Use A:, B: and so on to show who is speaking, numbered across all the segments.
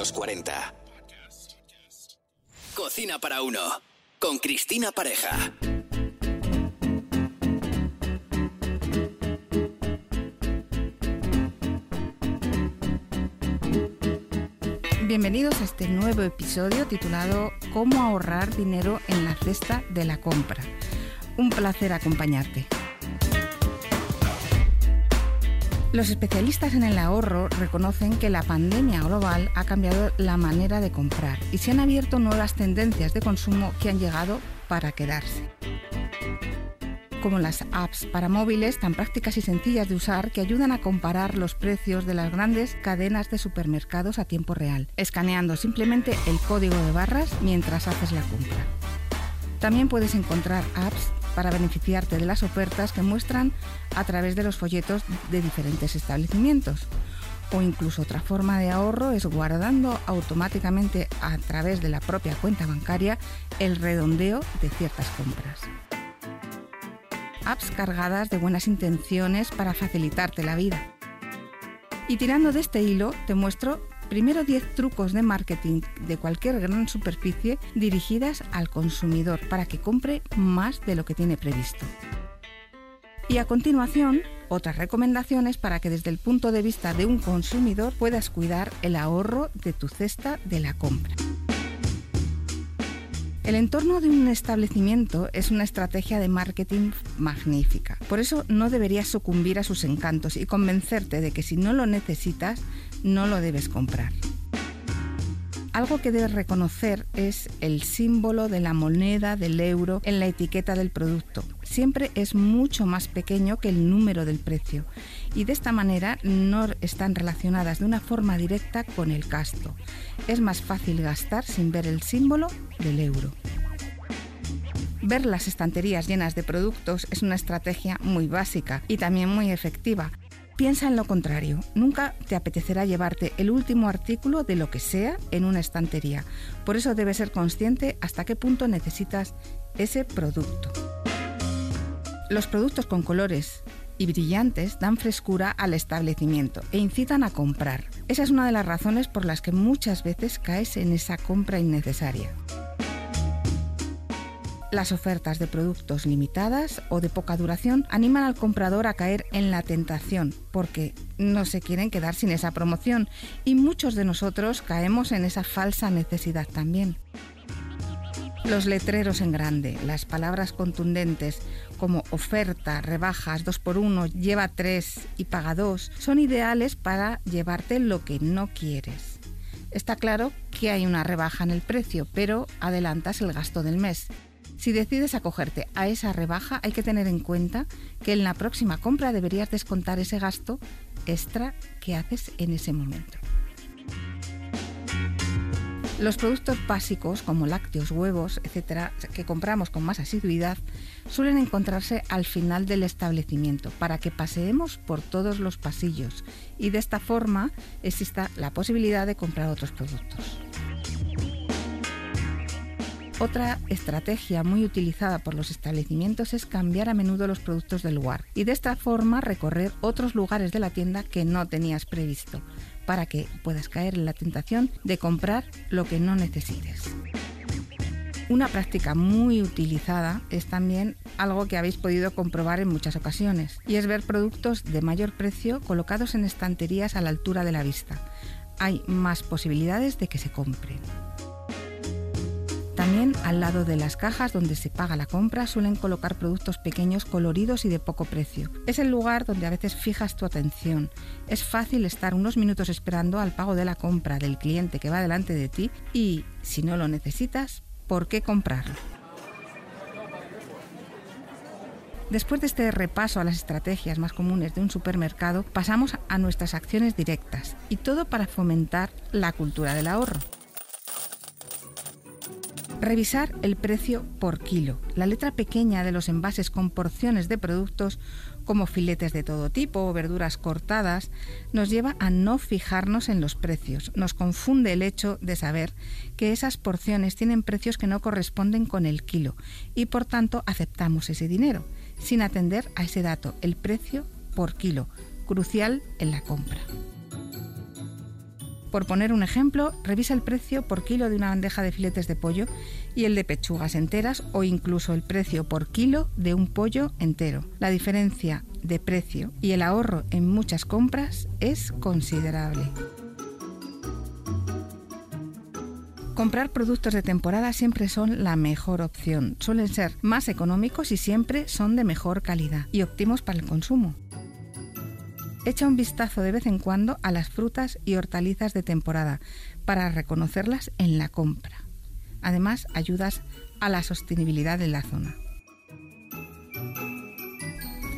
A: los 40.
B: Cocina para uno. Con Cristina Pareja.
C: Bienvenidos a este nuevo episodio titulado Cómo ahorrar dinero en la cesta de la compra. Un placer acompañarte. Los especialistas en el ahorro reconocen que la pandemia global ha cambiado la manera de comprar y se han abierto nuevas tendencias de consumo que han llegado para quedarse. Como las apps para móviles tan prácticas y sencillas de usar que ayudan a comparar los precios de las grandes cadenas de supermercados a tiempo real, escaneando simplemente el código de barras mientras haces la compra. También puedes encontrar apps para beneficiarte de las ofertas que muestran a través de los folletos de diferentes establecimientos. O incluso otra forma de ahorro es guardando automáticamente a través de la propia cuenta bancaria el redondeo de ciertas compras. Apps cargadas de buenas intenciones para facilitarte la vida. Y tirando de este hilo, te muestro primero 10 trucos de marketing de cualquier gran superficie dirigidas al consumidor para que compre más de lo que tiene previsto. Y a continuación, otras recomendaciones para que desde el punto de vista de un consumidor puedas cuidar el ahorro de tu cesta de la compra. El entorno de un establecimiento es una estrategia de marketing magnífica. Por eso no deberías sucumbir a sus encantos y convencerte de que si no lo necesitas, no lo debes comprar. Algo que debes reconocer es el símbolo de la moneda del euro en la etiqueta del producto. Siempre es mucho más pequeño que el número del precio y de esta manera no están relacionadas de una forma directa con el gasto. Es más fácil gastar sin ver el símbolo del euro. Ver las estanterías llenas de productos es una estrategia muy básica y también muy efectiva, Piensa en lo contrario, nunca te apetecerá llevarte el último artículo de lo que sea en una estantería. Por eso debes ser consciente hasta qué punto necesitas ese producto. Los productos con colores y brillantes dan frescura al establecimiento e incitan a comprar. Esa es una de las razones por las que muchas veces caes en esa compra innecesaria. Las ofertas de productos limitadas o de poca duración animan al comprador a caer en la tentación porque no se quieren quedar sin esa promoción y muchos de nosotros caemos en esa falsa necesidad también. Los letreros en grande, las palabras contundentes como oferta, rebajas, 2x1, lleva 3 y paga 2 son ideales para llevarte lo que no quieres. Está claro que hay una rebaja en el precio, pero adelantas el gasto del mes. Si decides acogerte a esa rebaja, hay que tener en cuenta que en la próxima compra deberías descontar ese gasto extra que haces en ese momento. Los productos básicos como lácteos, huevos, etcétera, que compramos con más asiduidad, suelen encontrarse al final del establecimiento para que paseemos por todos los pasillos y de esta forma exista la posibilidad de comprar otros productos. Otra estrategia muy utilizada por los establecimientos es cambiar a menudo los productos del lugar y de esta forma recorrer otros lugares de la tienda que no tenías previsto para que puedas caer en la tentación de comprar lo que no necesites. Una práctica muy utilizada es también algo que habéis podido comprobar en muchas ocasiones, y es ver productos de mayor precio colocados en estanterías a la altura de la vista. Hay más posibilidades de que se compren. Al lado de las cajas donde se paga la compra suelen colocar productos pequeños, coloridos y de poco precio. Es el lugar donde a veces fijas tu atención. Es fácil estar unos minutos esperando al pago de la compra del cliente que va delante de ti y, si no lo necesitas, ¿por qué comprarlo? Después de este repaso a las estrategias más comunes de un supermercado, pasamos a nuestras acciones directas y todo para fomentar la cultura del ahorro. Revisar el precio por kilo. La letra pequeña de los envases con porciones de productos como filetes de todo tipo o verduras cortadas nos lleva a no fijarnos en los precios. Nos confunde el hecho de saber que esas porciones tienen precios que no corresponden con el kilo y por tanto aceptamos ese dinero sin atender a ese dato, el precio por kilo, crucial en la compra. Por poner un ejemplo, revisa el precio por kilo de una bandeja de filetes de pollo y el de pechugas enteras o incluso el precio por kilo de un pollo entero. La diferencia de precio y el ahorro en muchas compras es considerable. Comprar productos de temporada siempre son la mejor opción. Suelen ser más económicos y siempre son de mejor calidad y óptimos para el consumo. Echa un vistazo de vez en cuando a las frutas y hortalizas de temporada para reconocerlas en la compra. Además, ayudas a la sostenibilidad de la zona.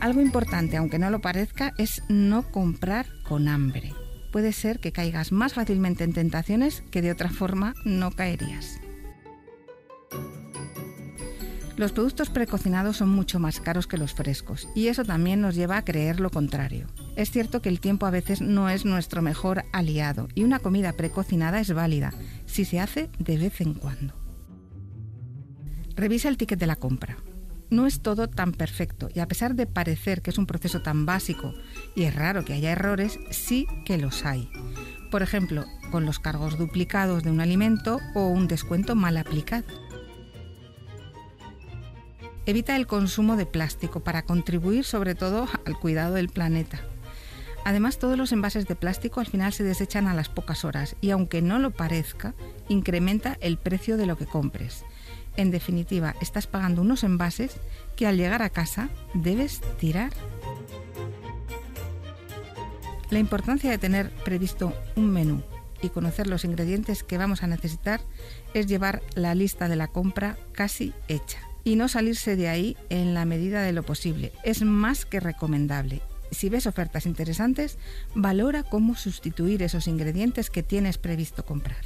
C: Algo importante, aunque no lo parezca, es no comprar con hambre. Puede ser que caigas más fácilmente en tentaciones que de otra forma no caerías. Los productos precocinados son mucho más caros que los frescos y eso también nos lleva a creer lo contrario. Es cierto que el tiempo a veces no es nuestro mejor aliado y una comida precocinada es válida si se hace de vez en cuando. Revisa el ticket de la compra. No es todo tan perfecto y a pesar de parecer que es un proceso tan básico y es raro que haya errores, sí que los hay. Por ejemplo, con los cargos duplicados de un alimento o un descuento mal aplicado. Evita el consumo de plástico para contribuir sobre todo al cuidado del planeta. Además, todos los envases de plástico al final se desechan a las pocas horas y aunque no lo parezca, incrementa el precio de lo que compres. En definitiva, estás pagando unos envases que al llegar a casa debes tirar. La importancia de tener previsto un menú y conocer los ingredientes que vamos a necesitar es llevar la lista de la compra casi hecha y no salirse de ahí en la medida de lo posible. Es más que recomendable. Si ves ofertas interesantes, valora cómo sustituir esos ingredientes que tienes previsto comprar.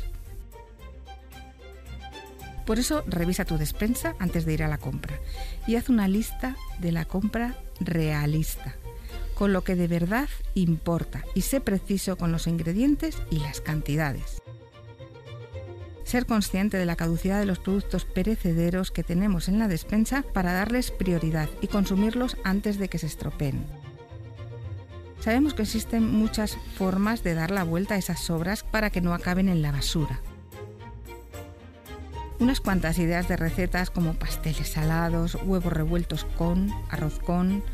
C: Por eso revisa tu despensa antes de ir a la compra y haz una lista de la compra realista, con lo que de verdad importa y sé preciso con los ingredientes y las cantidades ser consciente de la caducidad de los productos perecederos que tenemos en la despensa para darles prioridad y consumirlos antes de que se estropeen. Sabemos que existen muchas formas de dar la vuelta a esas sobras para que no acaben en la basura. Unas cuantas ideas de recetas como pasteles salados, huevos revueltos con, arroz con,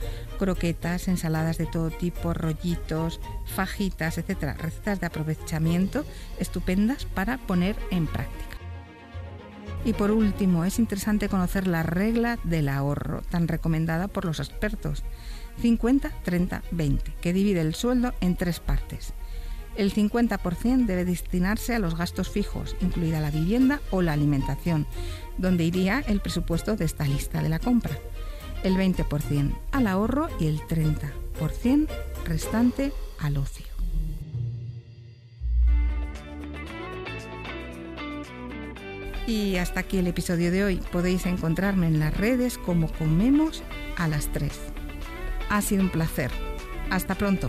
C: croquetas, ensaladas de todo tipo, rollitos, fajitas, etc. Recetas de aprovechamiento estupendas para poner en práctica. Y por último, es interesante conocer la regla del ahorro, tan recomendada por los expertos, 50-30-20, que divide el sueldo en tres partes. El 50% debe destinarse a los gastos fijos, incluida la vivienda o la alimentación, donde iría el presupuesto de esta lista de la compra el 20% al ahorro y el 30% restante al ocio. Y hasta aquí el episodio de hoy. Podéis encontrarme en las redes como Comemos a las 3. Ha sido un placer. Hasta pronto.